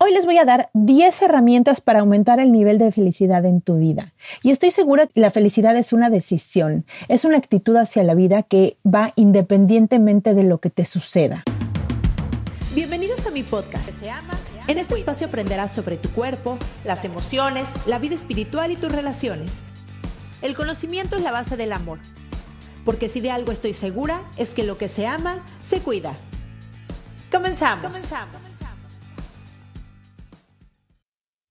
Hoy les voy a dar 10 herramientas para aumentar el nivel de felicidad en tu vida. Y estoy segura que la felicidad es una decisión, es una actitud hacia la vida que va independientemente de lo que te suceda. Bienvenidos a mi podcast. En este espacio aprenderás sobre tu cuerpo, las emociones, la vida espiritual y tus relaciones. El conocimiento es la base del amor. Porque si de algo estoy segura es que lo que se ama, se cuida. Comenzamos. Comenzamos.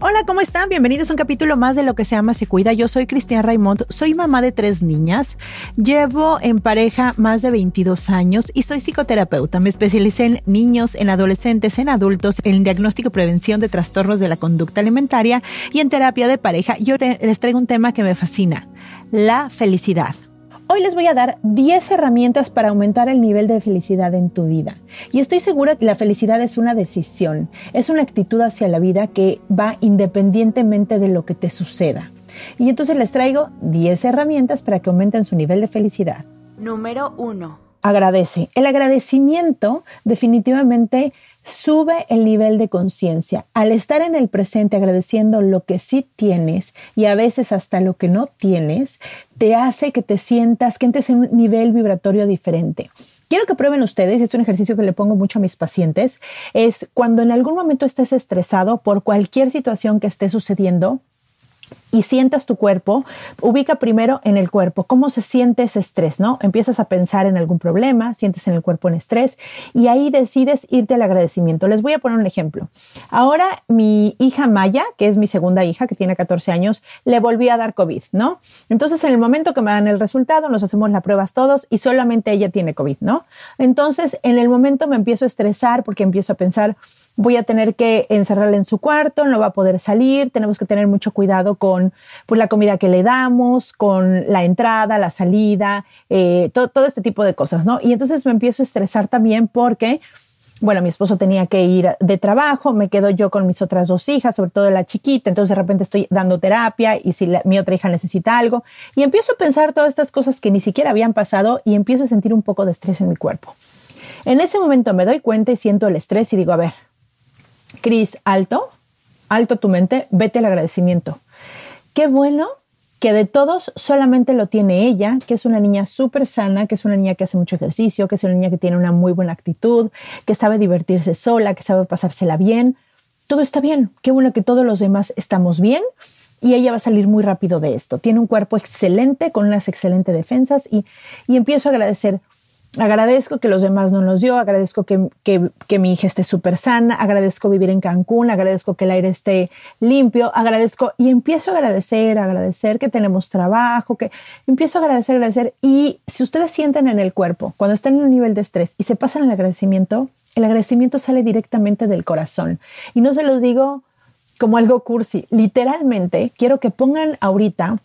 Hola, ¿cómo están? Bienvenidos a un capítulo más de Lo que se llama Se Cuida. Yo soy Cristian Raimond, soy mamá de tres niñas, llevo en pareja más de 22 años y soy psicoterapeuta. Me especialicé en niños, en adolescentes, en adultos, en diagnóstico y prevención de trastornos de la conducta alimentaria y en terapia de pareja. Yo les traigo un tema que me fascina, la felicidad. Hoy les voy a dar 10 herramientas para aumentar el nivel de felicidad en tu vida. Y estoy segura que la felicidad es una decisión, es una actitud hacia la vida que va independientemente de lo que te suceda. Y entonces les traigo 10 herramientas para que aumenten su nivel de felicidad. Número 1. Agradece. El agradecimiento definitivamente sube el nivel de conciencia. Al estar en el presente agradeciendo lo que sí tienes y a veces hasta lo que no tienes, te hace que te sientas, que entres en un nivel vibratorio diferente. Quiero que prueben ustedes, es un ejercicio que le pongo mucho a mis pacientes, es cuando en algún momento estés estresado por cualquier situación que esté sucediendo, y sientas tu cuerpo, ubica primero en el cuerpo cómo se siente ese estrés, ¿no? Empiezas a pensar en algún problema, sientes en el cuerpo en estrés y ahí decides irte al agradecimiento. Les voy a poner un ejemplo. Ahora mi hija Maya, que es mi segunda hija, que tiene 14 años, le volví a dar COVID, ¿no? Entonces en el momento que me dan el resultado, nos hacemos las pruebas todos y solamente ella tiene COVID, ¿no? Entonces en el momento me empiezo a estresar porque empiezo a pensar, voy a tener que encerrarla en su cuarto, no va a poder salir, tenemos que tener mucho cuidado con pues, la comida que le damos, con la entrada, la salida, eh, todo, todo este tipo de cosas, ¿no? Y entonces me empiezo a estresar también porque bueno, mi esposo tenía que ir de trabajo, me quedo yo con mis otras dos hijas, sobre todo la chiquita, entonces de repente estoy dando terapia y si mi otra hija necesita algo, y empiezo a pensar todas estas cosas que ni siquiera habían pasado y empiezo a sentir un poco de estrés en mi cuerpo. En ese momento me doy cuenta y siento el estrés y digo, a ver, Cris, alto, alto tu mente, vete al agradecimiento. Qué bueno que de todos solamente lo tiene ella, que es una niña súper sana, que es una niña que hace mucho ejercicio, que es una niña que tiene una muy buena actitud, que sabe divertirse sola, que sabe pasársela bien. Todo está bien. Qué bueno que todos los demás estamos bien y ella va a salir muy rápido de esto. Tiene un cuerpo excelente, con unas excelentes defensas y, y empiezo a agradecer Agradezco que los demás no nos dio, agradezco que, que mi hija esté súper sana, agradezco vivir en Cancún, agradezco que el aire esté limpio, agradezco y empiezo a agradecer, agradecer que tenemos trabajo, que empiezo a agradecer, agradecer. Y si ustedes sienten en el cuerpo, cuando están en un nivel de estrés y se pasan el agradecimiento, el agradecimiento sale directamente del corazón. Y no se los digo como algo cursi, literalmente quiero que pongan ahorita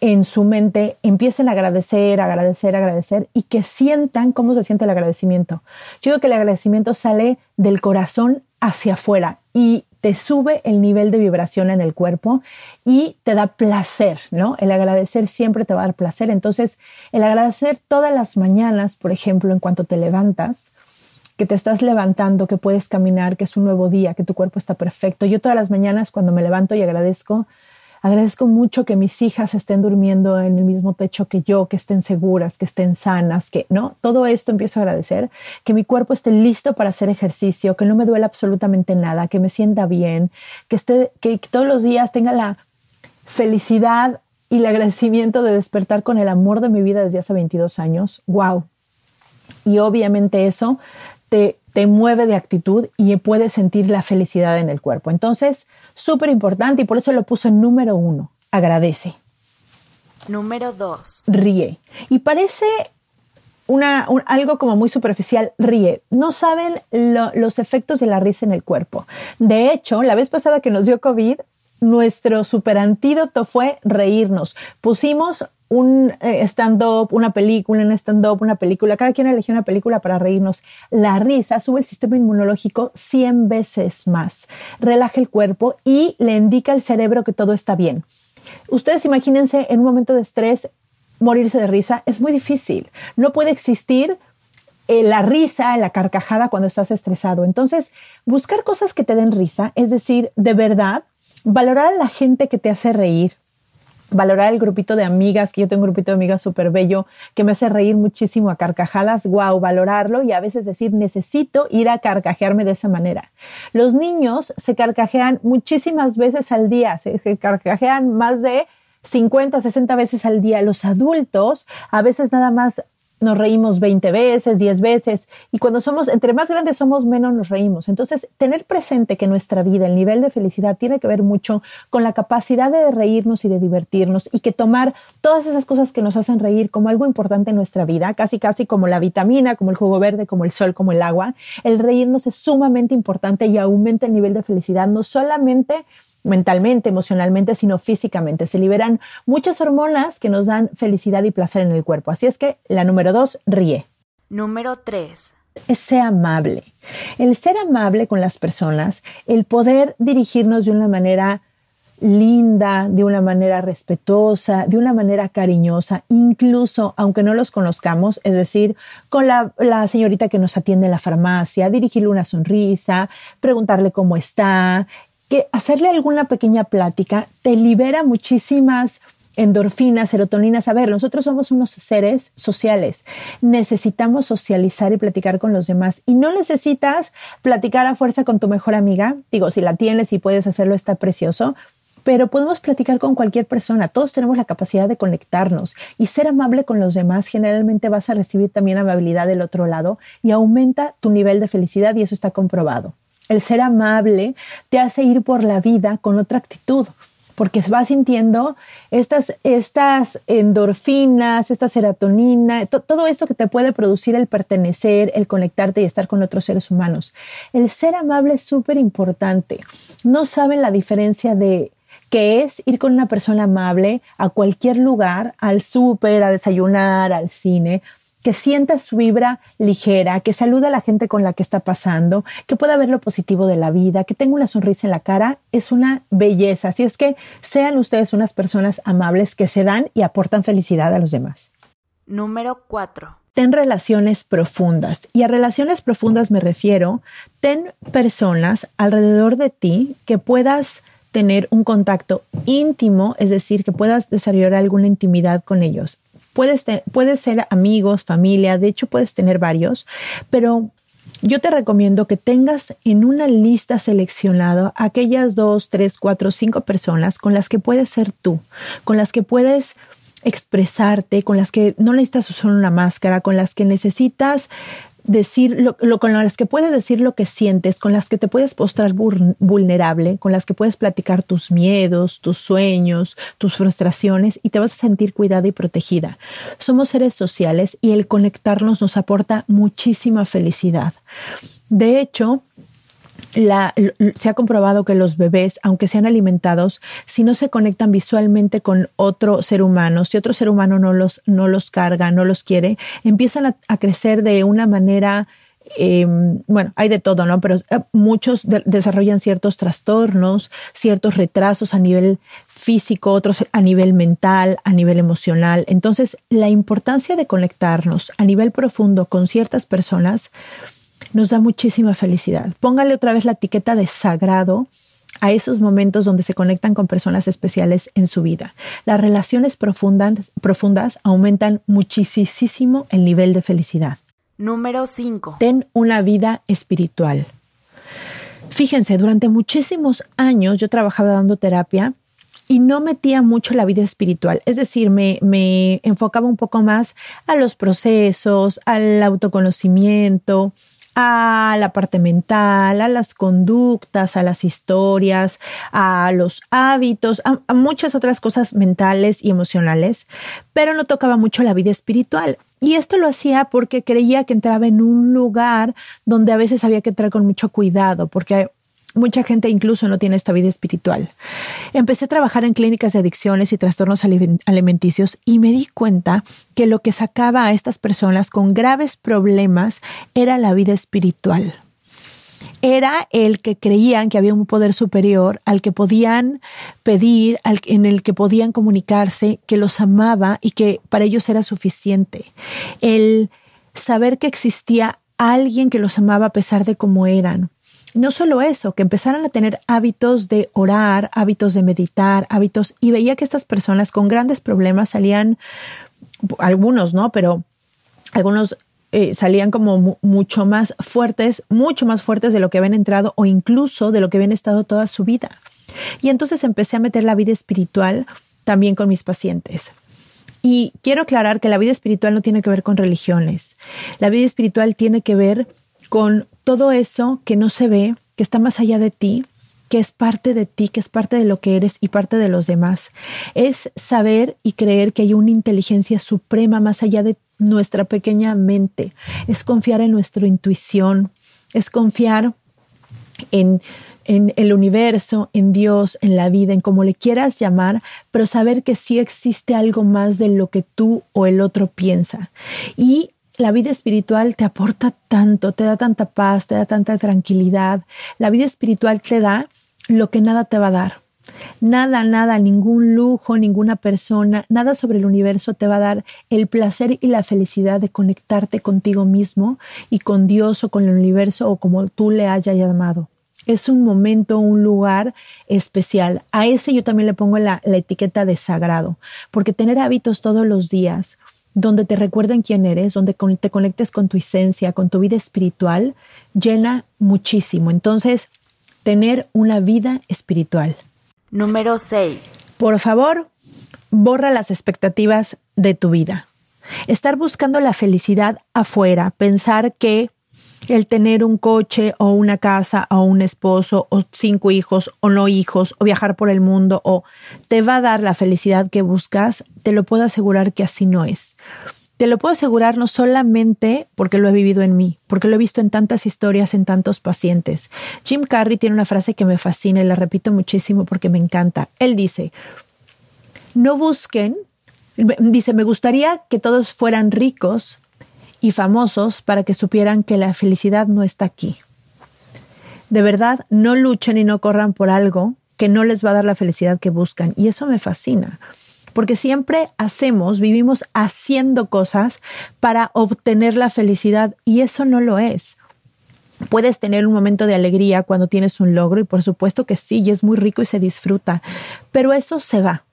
en su mente empiecen a agradecer, agradecer, agradecer y que sientan cómo se siente el agradecimiento. Yo digo que el agradecimiento sale del corazón hacia afuera y te sube el nivel de vibración en el cuerpo y te da placer, ¿no? El agradecer siempre te va a dar placer. Entonces, el agradecer todas las mañanas, por ejemplo, en cuanto te levantas, que te estás levantando, que puedes caminar, que es un nuevo día, que tu cuerpo está perfecto. Yo todas las mañanas cuando me levanto y agradezco, Agradezco mucho que mis hijas estén durmiendo en el mismo techo que yo, que estén seguras, que estén sanas, que no, todo esto empiezo a agradecer, que mi cuerpo esté listo para hacer ejercicio, que no me duele absolutamente nada, que me sienta bien, que esté, que todos los días tenga la felicidad y el agradecimiento de despertar con el amor de mi vida desde hace 22 años. Wow. Y obviamente eso te, te mueve de actitud y puedes sentir la felicidad en el cuerpo. Entonces, súper importante y por eso lo puso en número uno. Agradece. Número dos. Ríe. Y parece una, algo como muy superficial, ríe. No saben los efectos de la risa en el cuerpo. De hecho, la vez pasada que nos dio COVID, nuestro super antídoto fue reírnos. Pusimos un eh, stand-up, una película, un stand-up, una película. Cada quien eligió una película para reírnos. La risa sube el sistema inmunológico 100 veces más. Relaja el cuerpo y le indica al cerebro que todo está bien. Ustedes imagínense en un momento de estrés morirse de risa. Es muy difícil. No puede existir eh, la risa, la carcajada cuando estás estresado. Entonces, buscar cosas que te den risa, es decir, de verdad, valorar a la gente que te hace reír, valorar el grupito de amigas, que yo tengo un grupito de amigas súper bello, que me hace reír muchísimo a carcajadas, wow, valorarlo y a veces decir, necesito ir a carcajearme de esa manera. Los niños se carcajean muchísimas veces al día, se, carcajean más de 50, 60 veces al día. Los adultos a veces nada más nos reímos 20 veces, 10 veces, y cuando somos, entre más grandes somos, menos nos reímos. Entonces, tener presente que nuestra vida, el nivel de felicidad, tiene que ver mucho con la capacidad de reírnos y de divertirnos, y que tomar todas esas cosas que nos hacen reír como algo importante en nuestra vida, casi casi como la vitamina, como el jugo verde, como el sol, como el agua, el reírnos es sumamente importante y aumenta el nivel de felicidad, no solamente mentalmente, emocionalmente, sino físicamente. Se liberan muchas hormonas que nos dan felicidad y placer en el cuerpo. Así es que la número dos, ríe. Número tres. Es ser amable. El ser amable con las personas, el poder dirigirnos de una manera linda, de una manera respetuosa, de una manera cariñosa, incluso aunque no los conozcamos, es decir, con la, la, señorita que nos atiende en la farmacia, dirigirle una sonrisa, preguntarle cómo está, que hacerle alguna pequeña plática te libera muchísimas endorfinas, serotoninas. A ver, nosotros somos unos seres sociales. Necesitamos socializar y platicar con los demás. Y no necesitas platicar a fuerza con tu mejor amiga. Digo, si la tienes y puedes hacerlo, está precioso. Pero podemos platicar con cualquier persona. Todos tenemos la capacidad de conectarnos y ser amable con los demás. Generalmente vas a recibir también amabilidad del otro lado y aumenta tu nivel de felicidad y eso está comprobado. El ser amable te hace ir por la vida con otra actitud, porque vas sintiendo estas, estas endorfinas, esta serotonina, todo esto que te puede producir el pertenecer, el conectarte y estar con otros seres humanos. El ser amable es súper importante. No saben la diferencia de que es ir con una persona amable a cualquier lugar, al súper, a desayunar, al cine, que sienta su vibra ligera, que saluda a la gente con la que está pasando, que pueda ver lo positivo de la vida, que tenga una sonrisa en la cara, es una belleza. Así es que sean ustedes unas personas amables que se dan y aportan felicidad a los demás. Número 4. Ten relaciones profundas. Y a relaciones profundas me refiero, ten personas alrededor de ti que puedas tener un contacto íntimo, es decir, que puedas desarrollar alguna intimidad con ellos. Puedes, ser amigos, familia, de hecho puedes tener varios, pero yo te recomiendo que tengas en una lista seleccionada aquellas dos, tres, cuatro, cinco personas con las que puedes ser tú, con las que puedes expresarte, con las que no necesitas usar una máscara, con las que necesitas decir lo, con las que puedes decir lo que sientes, con las que te puedes mostrar vulnerable, con las que puedes platicar tus miedos, tus sueños, tus frustraciones y te vas a sentir cuidada y protegida. Somos seres sociales y el conectarnos nos aporta muchísima felicidad. De hecho, se ha comprobado que los bebés, aunque sean alimentados, si no se conectan visualmente con otro ser humano, si otro ser humano no los, no los carga, no los quiere, empiezan a, crecer de una manera em, bueno, hay de todo, ¿no? Pero eh, muchos desarrollan ciertos trastornos, ciertos retrasos a nivel físico, otros a nivel mental, a nivel emocional. Entonces, la importancia de conectarnos a nivel profundo con ciertas personas nos da muchísima felicidad. Póngale otra vez la etiqueta de sagrado a esos momentos donde se conectan con personas especiales en su vida. Las relaciones profundas, profundas aumentan muchísimo el nivel de felicidad. Número 5. Ten una vida espiritual. Fíjense, durante muchísimos años yo trabajaba dando terapia y no metía mucho la vida espiritual. Es decir, me, me enfocaba un poco más a los procesos, al autoconocimiento, a la parte mental, a las conductas, a las historias, a los hábitos, a, muchas otras cosas mentales y emocionales, pero no tocaba mucho la vida espiritual. Y esto lo hacía porque creía que entraba en un lugar donde a veces había que entrar con mucho cuidado, porque Mucha gente incluso no tiene esta vida espiritual. Empecé a trabajar en clínicas de adicciones y trastornos alimenticios y me di cuenta que lo que sacaba a estas personas con graves problemas era la vida espiritual. Era el que creían que había un poder superior al que podían pedir, en el que podían comunicarse, que los amaba y que para ellos era suficiente. El saber que existía alguien que los amaba a pesar de cómo eran no solo eso, que empezaran a tener hábitos de orar, hábitos de meditar, hábitos, y veía que estas personas con grandes problemas salían, algunos, ¿no? Pero algunos eh, salían como mucho más fuertes, mucho más fuertes de lo que habían entrado o incluso de lo que habían estado toda su vida. Y entonces empecé a meter la vida espiritual también con mis pacientes. Y quiero aclarar que la vida espiritual no tiene que ver con religiones. La vida espiritual tiene que ver con todo eso que no se ve, que está más allá de ti, que es parte de ti, que es parte de lo que eres y parte de los demás. Es saber y creer que hay una inteligencia suprema más allá de nuestra pequeña mente. Es confiar en nuestra intuición, es confiar en, en el universo, en Dios, en la vida, en como le quieras llamar, pero saber que sí existe algo más de lo que tú o el otro piensa. Y la vida espiritual te aporta tanto, te da tanta paz, te da tanta tranquilidad. La vida espiritual te da lo que nada te va a dar. Nada, nada, ningún lujo, ninguna persona, nada sobre el universo te va a dar el placer y la felicidad de conectarte contigo mismo y con Dios o con el universo o como tú le hayas llamado. Es un momento, un lugar especial. A ese yo también le pongo la, etiqueta de sagrado, porque tener hábitos todos los días, donde te recuerden quién eres, donde te conectes con tu esencia, con tu vida espiritual, llena muchísimo. Entonces, tener una vida espiritual. Número 6. Por favor, borra las expectativas de tu vida. Estar buscando la felicidad afuera, pensar que el tener un coche o una casa o un esposo o cinco hijos o no hijos o viajar por el mundo o te va a dar la felicidad que buscas, te lo puedo asegurar que así no es. Te lo puedo asegurar no solamente porque lo he vivido en mí, porque lo he visto en tantas historias, en tantos pacientes. Jim Carrey tiene una frase que me fascina y la repito muchísimo porque me encanta. Él dice, no busquen, dice, me gustaría que todos fueran ricos, y famosos para que supieran que la felicidad no está aquí. De verdad, no luchen y no corran por algo que no les va a dar la felicidad que buscan. Y eso me fascina, porque siempre hacemos, vivimos haciendo cosas para obtener la felicidad y eso no lo es. Puedes tener un momento de alegría cuando tienes un logro y por supuesto que sí, y es muy rico y se disfruta, pero eso se va.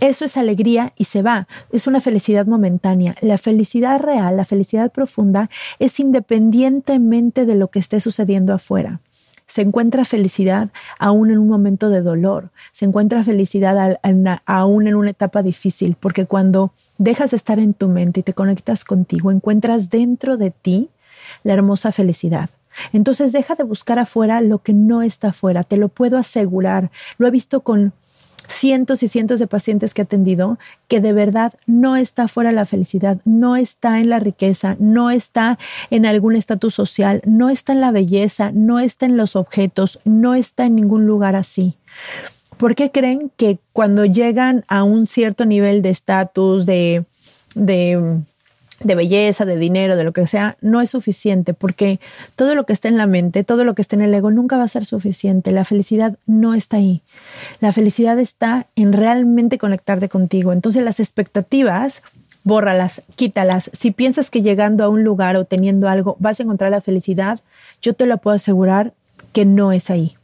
Eso es alegría y se va. Es una felicidad momentánea. La felicidad real, la felicidad profunda, es independientemente de lo que esté sucediendo afuera. se encuentra felicidad aún en un momento de dolor, se encuentra felicidad aún en una etapa difícil, porque cuando dejas de estar en tu mente y te conectas contigo, encuentras dentro de ti la hermosa felicidad. Entonces deja de buscar afuera lo que no está afuera, te lo puedo asegurar. Lo he visto con cientos y cientos de pacientes que he atendido que de verdad no está fuera la felicidad, no está en la riqueza, no está en algún estatus social, no está en la belleza, no está en los objetos, no está en ningún lugar así. ¿Por qué creen que cuando llegan a un cierto nivel de estatus, de, de de belleza, de dinero, de lo que sea, no es suficiente porque todo lo que está en la mente, todo lo que está en el ego nunca va a ser suficiente. La felicidad no está ahí. La felicidad está en realmente conectarte contigo. Entonces las expectativas, bórralas, quítalas. Si piensas que llegando a un lugar o teniendo algo vas a encontrar la felicidad, yo te lo puedo asegurar que no es ahí.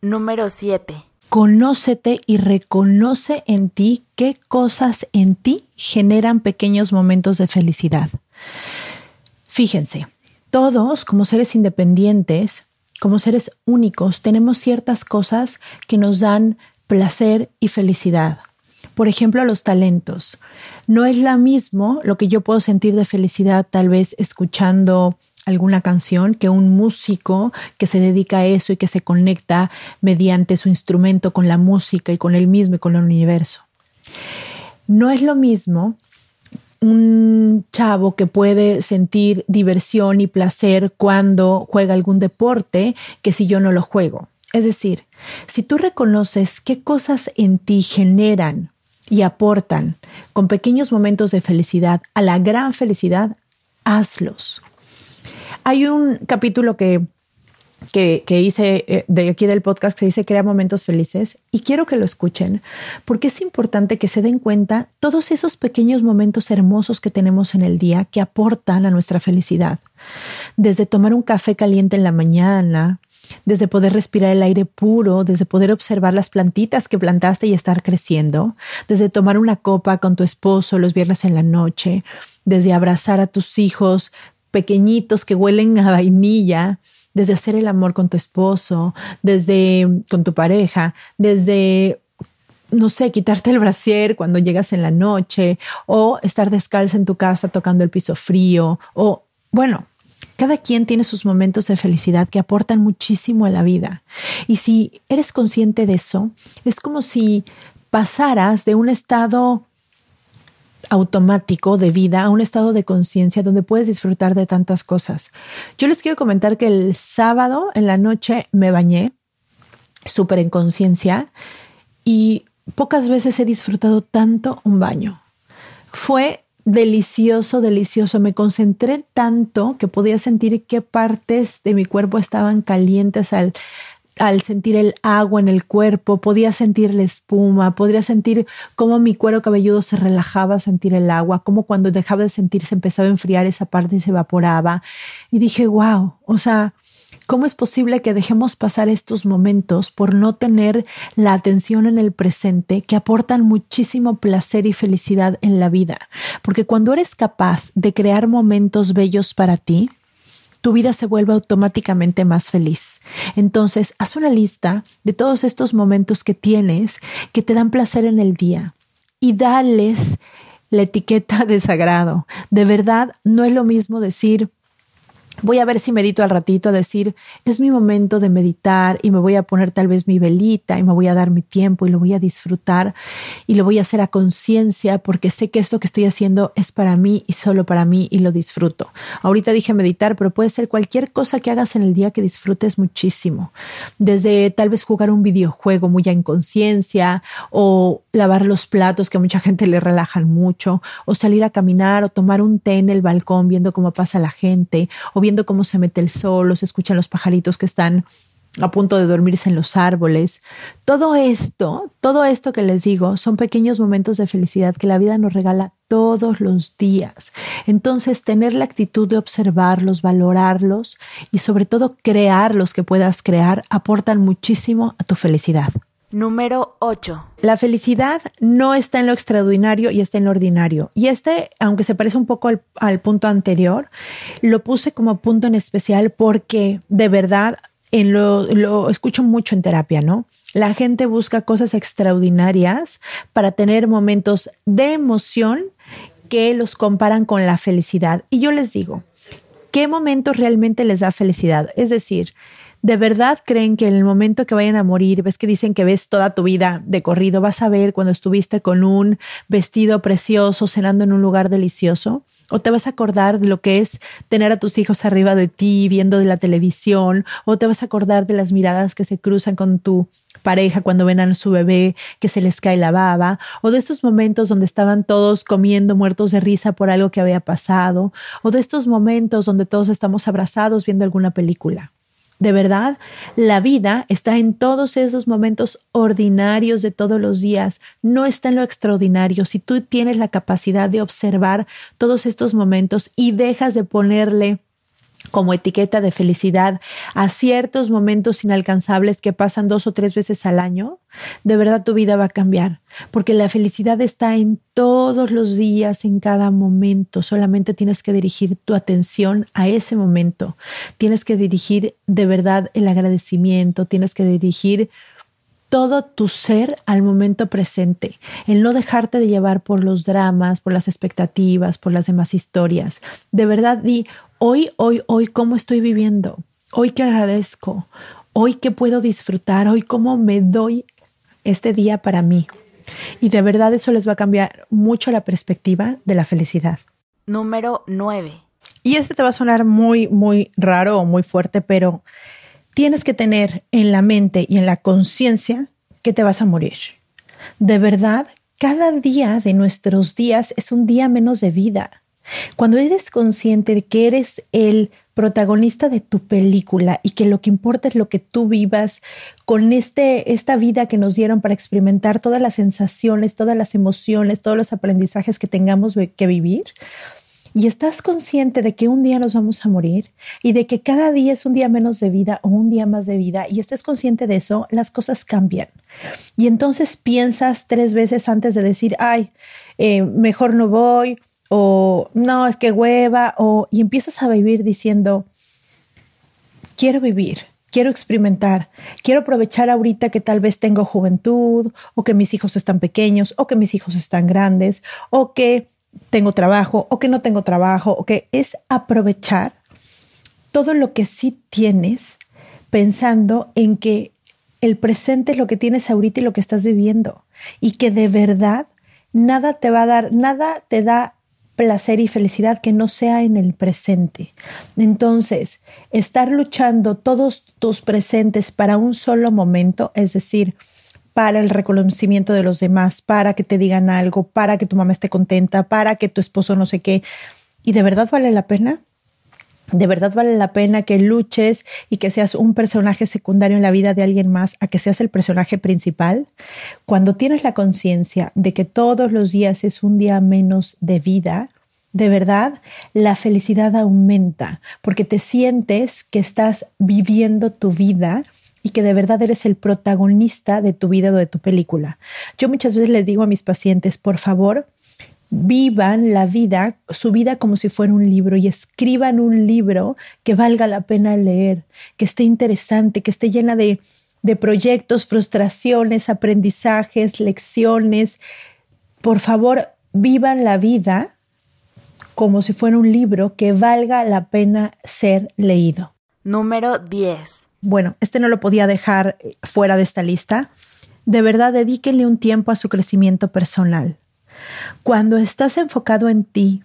Número 7 conócete y reconoce en ti qué cosas en ti generan pequeños momentos de felicidad. Fíjense, todos como seres independientes, como seres únicos, tenemos ciertas cosas que nos dan placer y felicidad. Por ejemplo, los talentos. No es lo mismo lo que yo puedo sentir de felicidad tal vez escuchando alguna canción que un músico que se dedica a eso y que se conecta mediante su instrumento con la música y con él mismo y con el universo. No es lo mismo un chavo que puede sentir diversión y placer cuando juega algún deporte que si yo no lo juego. Es decir, si tú reconoces qué cosas en ti generan y aportan con pequeños momentos de felicidad a la gran felicidad, hazlos. Hay un capítulo que, que, hice eh, de aquí del podcast que dice Crea momentos felices y quiero que lo escuchen porque es importante que se den cuenta todos esos pequeños momentos hermosos que tenemos en el día que aportan a nuestra felicidad. Desde tomar un café caliente en la mañana, desde poder respirar el aire puro, desde poder observar las plantitas que plantaste y estar creciendo, desde tomar una copa con tu esposo los viernes en la noche, desde abrazar a tus hijos pequeñitos que huelen a vainilla, desde hacer el amor con tu esposo, desde con tu pareja, desde no sé, quitarte el brasier cuando llegas en la noche o estar descalza en tu casa tocando el piso frío o bueno, cada quien tiene sus momentos de felicidad que aportan muchísimo a la vida. Y si eres consciente de eso, es como si pasaras de un estado automático de vida a un estado de conciencia donde puedes disfrutar de tantas cosas. Yo les quiero comentar que el sábado en la noche me bañé súper en conciencia y pocas veces he disfrutado tanto un baño. Fue delicioso, delicioso. Me concentré tanto que podía sentir qué partes de mi cuerpo estaban calientes al al sentir el agua en el cuerpo, podía sentir la espuma, podría sentir cómo mi cuero cabelludo se relajaba sentir el agua, como cuando dejaba de sentir se empezaba a enfriar esa parte y se evaporaba. Y dije, wow, o sea, ¿cómo es posible que dejemos pasar estos momentos por no tener la atención en el presente que aportan muchísimo placer y felicidad en la vida? Porque cuando eres capaz de crear momentos bellos para ti, tu vida se vuelve automáticamente más feliz. Entonces, haz una lista de todos estos momentos que tienes que te dan placer en el día y dales la etiqueta de sagrado. De verdad, no es lo mismo decir, voy a ver si medito al ratito a decir, es mi momento de meditar y me voy a poner tal vez mi velita y me voy a dar mi tiempo y lo voy a disfrutar y lo voy a hacer a conciencia porque sé que esto que estoy haciendo es para mí y solo para mí y lo disfruto. Ahorita dije meditar, pero puede ser cualquier cosa que hagas en el día que disfrutes muchísimo. Desde tal vez jugar un videojuego muy en conciencia o lavar los platos que a mucha gente le relajan mucho o salir a caminar o tomar un té en el balcón viendo cómo pasa la gente o viendo cómo se mete el sol, o se escuchan los pajaritos que están a punto de dormirse en los árboles. Todo esto, todo esto que les digo, son pequeños momentos de felicidad que la vida nos regala todos los días. Entonces, tener la actitud de observarlos, valorarlos y sobre todo crear los que puedas crear aportan muchísimo a tu felicidad. Número 8. La felicidad no está en lo extraordinario y está en lo ordinario. Y este, aunque se parece un poco al, punto anterior, lo puse como punto en especial porque de verdad en lo, lo escucho mucho en terapia, ¿no? La gente busca cosas extraordinarias para tener momentos de emoción que los comparan con la felicidad. Y yo les digo, ¿qué momento realmente les da felicidad? Es decir, ¿De verdad creen que en el momento que vayan a morir, ves que dicen que ves toda tu vida de corrido, vas a ver cuando estuviste con un vestido precioso cenando en un lugar delicioso? ¿O te vas a acordar de lo que es tener a tus hijos arriba de ti viendo de la televisión? ¿O te vas a acordar de las miradas que se cruzan con tu pareja cuando ven a su bebé que se les cae la baba? ¿O de estos momentos donde estaban todos comiendo muertos de risa por algo que había pasado? ¿O de estos momentos donde todos estamos abrazados viendo alguna película? De verdad, la vida está en todos esos momentos ordinarios de todos los días, no está en lo extraordinario. Si tú tienes la capacidad de observar todos estos momentos y dejas de ponerle como etiqueta de felicidad a ciertos momentos inalcanzables que pasan dos o tres veces al año, de verdad tu vida va a cambiar, porque la felicidad está en todos los días, en cada momento, solamente tienes que dirigir tu atención a ese momento, tienes que dirigir de verdad el agradecimiento, tienes que dirigir todo tu ser al momento presente, el no dejarte de llevar por los dramas, por las expectativas, por las demás historias. De verdad, di, hoy, hoy, hoy, ¿cómo estoy viviendo? Hoy que agradezco, hoy que puedo disfrutar, hoy cómo me doy este día para mí. Y de verdad eso les va a cambiar mucho la perspectiva de la felicidad. Número 9. Y este te va a sonar muy, muy raro o muy fuerte, pero tienes que tener en la mente y en la conciencia que te vas a morir. De verdad, cada día de nuestros días es un día menos de vida. Cuando eres consciente de que eres el protagonista de tu película y que lo que importa es lo que tú vivas con este, esta vida que nos dieron para experimentar todas las sensaciones, todas las emociones, todos los aprendizajes que tengamos que vivir, y estás consciente de que un día nos vamos a morir y de que cada día es un día menos de vida o un día más de vida y estés consciente de eso, las cosas cambian. Y entonces piensas tres veces antes de decir, ay, eh, mejor no voy o no, es que hueva o y empiezas a vivir diciendo, quiero vivir. Quiero experimentar, quiero aprovechar ahorita que tal vez tengo juventud o que mis hijos están pequeños o que mis hijos están grandes o que tengo trabajo o que no tengo trabajo o que es aprovechar todo lo que sí tienes pensando en que el presente es lo que tienes ahorita y lo que estás viviendo y que de verdad nada te va a dar, nada te da placer y felicidad que no sea en el presente. Entonces, estar luchando todos tus presentes para un solo momento, es decir, para el reconocimiento de los demás, para que te digan algo, para que tu mamá esté contenta, para que tu esposo no sé qué. ¿Y de verdad vale la pena? ¿De verdad vale la pena que luches y que seas un personaje secundario en la vida de alguien más a que seas el personaje principal? Cuando tienes la conciencia de que todos los días es un día menos de vida, de verdad, la felicidad aumenta porque te sientes que estás viviendo tu vida y que de verdad eres el protagonista de tu vida o de tu película. Yo muchas veces les digo a mis pacientes, por favor, vivan la vida, su vida como si fuera un libro y escriban un libro que valga la pena leer, que esté interesante, que esté llena de, de proyectos, frustraciones, aprendizajes, lecciones. Por favor, vivan la vida como si fuera un libro que valga la pena ser leído. Número 10 bueno, este no lo podía dejar eh, fuera de esta lista. De verdad, dedíquenle un tiempo a su crecimiento personal. Cuando estás enfocado en ti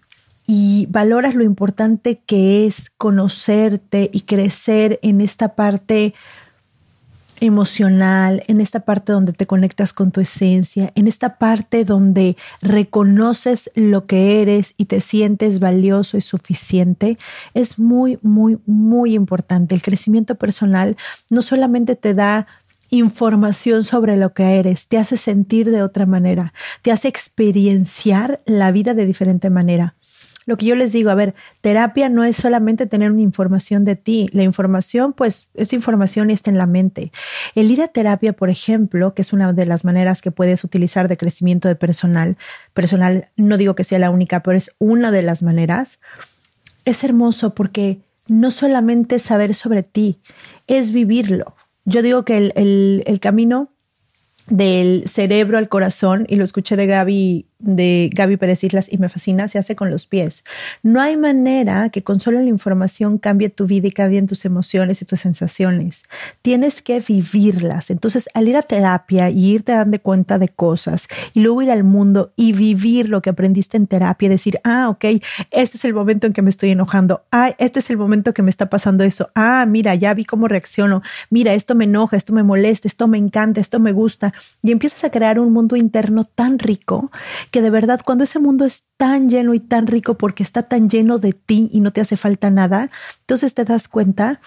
y valoras lo importante que es conocerte y crecer en esta parte emocional, en esta parte donde te conectas con tu esencia, en esta parte donde reconoces lo que eres y te sientes valioso y suficiente, es muy, muy, muy importante. El crecimiento personal no solamente te da información sobre lo que eres, te hace sentir de otra manera, te hace experienciar la vida de diferente manera. Lo que yo les digo, a ver, terapia no es solamente tener una información de ti. La información, pues, es información está en la mente. El ir a terapia, por ejemplo, que es una de las maneras que puedes utilizar de crecimiento de personal, personal, no digo que sea la única, pero es una de las maneras, es hermoso porque no solamente saber sobre ti, es vivirlo. Yo digo que el, el camino del cerebro al corazón, y lo escuché de Gaby de Gaby Pérez Islas y me fascina, se hace con los pies. No hay manera que con solo la información cambie tu vida y cambien tus emociones y tus sensaciones. Tienes que vivirlas. Entonces, al ir a terapia y irte dando cuenta de cosas y luego ir al mundo y vivir lo que aprendiste en terapia, decir, ah, ok, este es el momento en que me estoy enojando. Ah, este es el momento que me está pasando eso. Ah, mira, ya vi cómo reacciono. Mira, esto me enoja, esto me molesta, esto me encanta, esto me gusta. Y empiezas a crear un mundo interno tan rico que de verdad cuando ese mundo es tan lleno y tan rico porque está tan lleno de ti y no te hace falta nada, entonces te das cuenta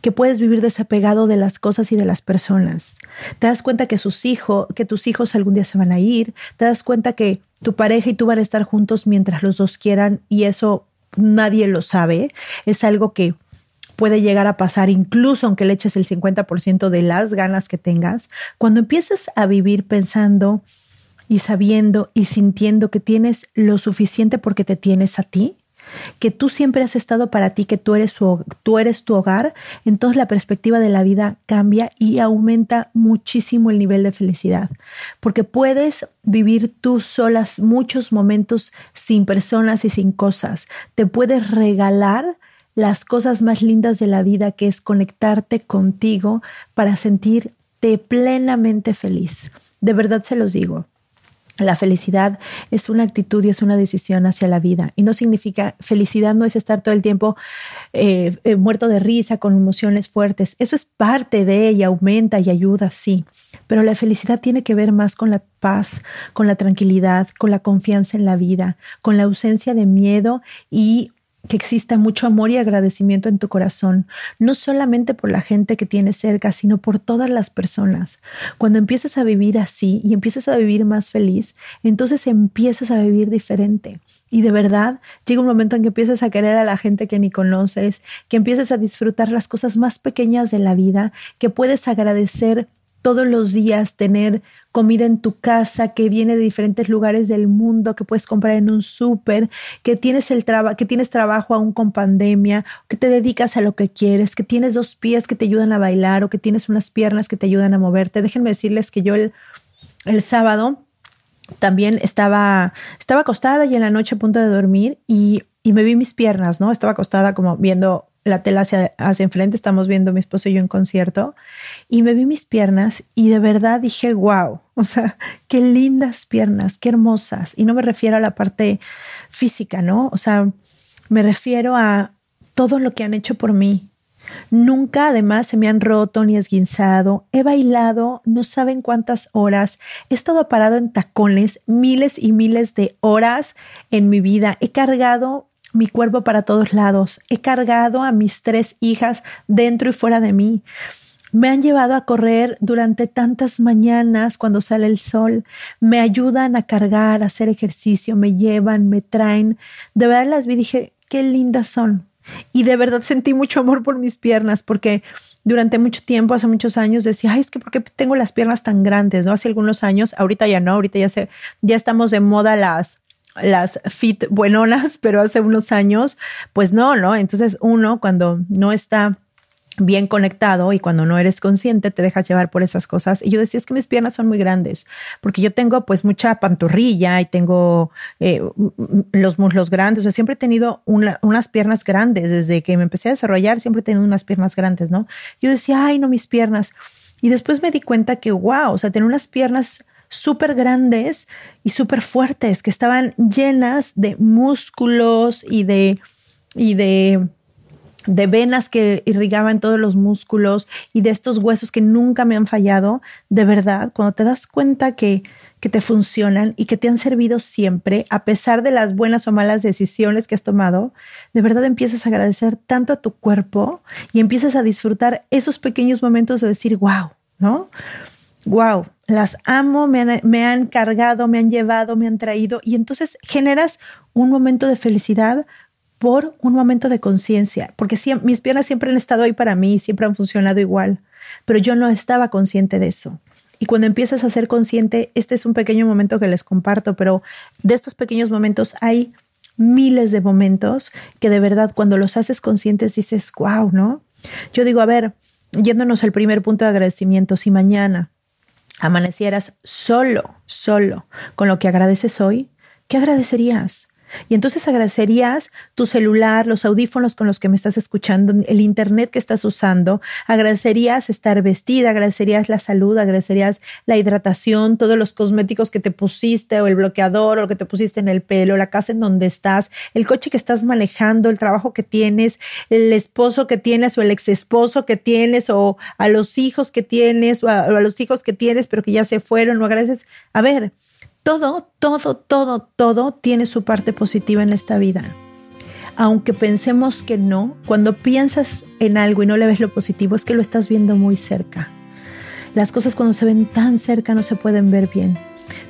que puedes vivir desapegado de las cosas y de las personas. Te das cuenta que sus hijos, que tus hijos algún día se van a ir, te das cuenta que tu pareja y tú van a estar juntos mientras los dos quieran y eso nadie lo sabe. Es algo que puede llegar a pasar incluso aunque le eches el 50% de las ganas que tengas. Cuando empiezas a vivir pensando y sabiendo y sintiendo que tienes lo suficiente porque te tienes a ti, que tú siempre has estado para ti, que tú eres, tú eres tu hogar, entonces la perspectiva de la vida cambia y aumenta muchísimo el nivel de felicidad, porque puedes vivir tú solas muchos momentos sin personas y sin cosas, te puedes regalar las cosas más lindas de la vida, que es conectarte contigo para sentirte plenamente feliz. De verdad se los digo. La felicidad es una actitud y es una decisión hacia la vida. Y no significa, felicidad no es estar todo el tiempo eh, eh, muerto de risa, con emociones fuertes. Eso es parte de ella, aumenta y ayuda, sí. Pero la felicidad tiene que ver más con la paz, con la tranquilidad, con la confianza en la vida, con la ausencia de miedo y que exista mucho amor y agradecimiento en tu corazón, no solamente por la gente que tienes cerca, sino por todas las personas. Cuando empiezas a vivir así y empiezas a vivir más feliz, entonces empiezas a vivir diferente. Y de verdad llega un momento en que empiezas a querer a la gente que ni conoces, que empiezas a disfrutar las cosas más pequeñas de la vida, que puedes agradecer todos los días tener comida en tu casa que viene de diferentes lugares del mundo, que puedes comprar en un súper, que tienes el trabajo, que tienes trabajo aún con pandemia, que te dedicas a lo que quieres, que tienes dos pies que te ayudan a bailar o que tienes unas piernas que te ayudan a moverte. Déjenme decirles que yo el, el sábado también estaba, estaba acostada y en la noche a punto de dormir y, y me vi mis piernas, ¿no? Estaba acostada como viendo la tela hacia, hacia enfrente, estamos viendo mi esposo y yo en concierto, y me vi mis piernas y de verdad dije, wow, o sea, qué lindas piernas, qué hermosas. Y no me refiero a la parte física, ¿no? O sea, me refiero a todo lo que han hecho por mí. Nunca además se me han roto ni esguinzado. He bailado no saben cuántas horas. He estado parado en tacones miles y miles de horas en mi vida. He cargado mi cuerpo para todos lados. He cargado a mis tres hijas dentro y fuera de mí. Me han llevado a correr durante tantas mañanas cuando sale el sol. Me ayudan a cargar, a hacer ejercicio, me llevan, me traen. De verdad las vi y dije, qué lindas son. Y de verdad sentí mucho amor por mis piernas porque durante mucho tiempo, hace muchos años, decía, ay, es que ¿por qué tengo las piernas tan grandes? ¿No? Hace algunos años, ahorita ya no, ahorita ya, se, ya estamos de moda las las fit buenonas, pero hace unos años, pues no, ¿no? Entonces uno cuando no está bien conectado y cuando no eres consciente te dejas llevar por esas cosas. Y yo decía, es que mis piernas son muy grandes, porque yo tengo pues mucha pantorrilla y tengo eh, los muslos grandes, o sea, siempre he tenido unas piernas grandes, desde que me empecé a desarrollar, siempre he tenido unas piernas grandes, ¿no? Yo decía, ay, no, mis piernas. Y después me di cuenta que, wow, o sea, tener unas piernas súper grandes y súper fuertes, que estaban llenas de músculos y de, y de, de venas que irrigaban todos los músculos y de estos huesos que nunca me han fallado. De verdad, cuando te das cuenta que, que te funcionan y que te han servido siempre, a pesar de las buenas o malas decisiones que has tomado, de verdad empiezas a agradecer tanto a tu cuerpo y empiezas a disfrutar esos pequeños momentos de decir, wow, ¿no? wow, las amo, me han, cargado, me han llevado, me han traído y entonces generas un momento de felicidad por un momento de conciencia, porque mis piernas siempre han estado ahí para mí, siempre han funcionado igual, pero yo no estaba consciente de eso. Y cuando empiezas a ser consciente, este es un pequeño momento que les comparto, pero de estos pequeños momentos hay miles de momentos que de verdad cuando los haces conscientes dices, wow, ¿no? Yo digo, a ver, yéndonos al primer punto de agradecimiento, si mañana amanecieras solo, solo con lo que agradeces hoy, ¿qué agradecerías? Y entonces agradecerías tu celular, los audífonos con los que me estás escuchando, el internet que estás usando, agradecerías estar vestida, agradecerías la salud, agradecerías la hidratación, todos los cosméticos que te pusiste o el bloqueador o lo que te pusiste en el pelo, la casa en donde estás, el coche que estás manejando, el trabajo que tienes, el esposo que tienes o el ex esposo que tienes o a los hijos que tienes o a, o a los hijos que tienes pero que ya se fueron, no agradeces. A ver, todo, todo, todo, todo tiene su parte positiva en esta vida. Aunque pensemos que no, cuando piensas en algo y no le ves lo positivo, es que lo estás viendo muy cerca. Las cosas cuando se ven tan cerca no se pueden ver bien.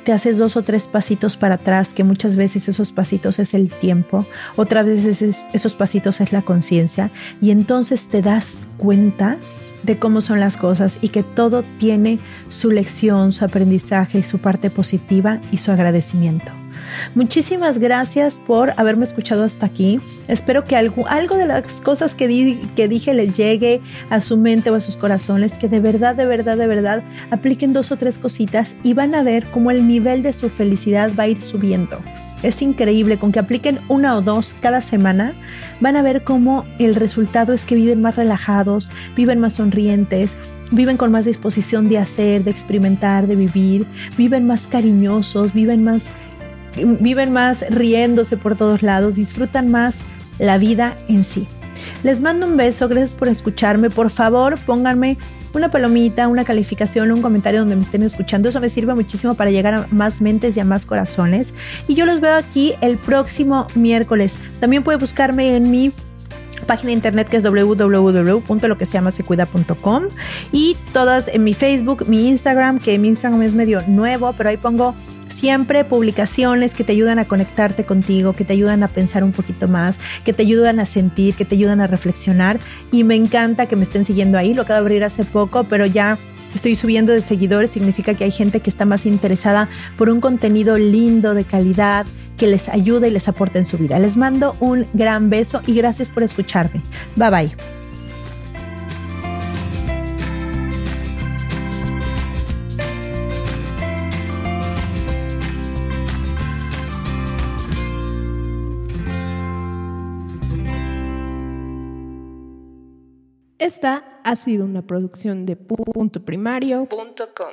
Te haces dos o tres pasitos para atrás, que muchas veces esos pasitos es el tiempo, otras veces esos pasitos es la conciencia, y entonces te das cuenta de cómo son las cosas y que todo tiene su lección, su aprendizaje, su parte positiva y su agradecimiento. Muchísimas gracias por haberme escuchado hasta aquí. Espero que algo, de las cosas que, que dije le llegue a su mente o a sus corazones, que de verdad, de verdad, de verdad apliquen dos o tres cositas y van a ver cómo el nivel de su felicidad va a ir subiendo. Es increíble, con que apliquen una o dos cada semana, van a ver cómo el resultado es que viven más relajados, viven más sonrientes, viven con más disposición de hacer, de experimentar, de vivir, viven más cariñosos, viven más, viven más riéndose por todos lados, disfrutan más la vida en sí. Les mando un beso, gracias por escucharme. Por favor, pónganme una palomita, una calificación, un comentario donde me estén escuchando. Eso me sirve muchísimo para llegar a más mentes y a más corazones. Y yo los veo aquí el próximo miércoles. También puede buscarme en mi página internet que es www.loqueseamasecuida.com y todas en mi Facebook, mi Instagram, que mi Instagram es medio nuevo, pero ahí pongo siempre publicaciones que te ayudan a conectarte contigo, que te ayudan a pensar un poquito más, que te ayudan a sentir, que te ayudan a reflexionar. Y me encanta que me estén siguiendo ahí, lo acabo de abrir hace poco, pero ya estoy subiendo de seguidores, significa que hay gente que está más interesada por un contenido lindo, de calidad, que les ayude y les aporte en su vida. Les mando un gran beso y gracias por escucharme. Bye bye. Esta ha sido una producción de punto primario.com.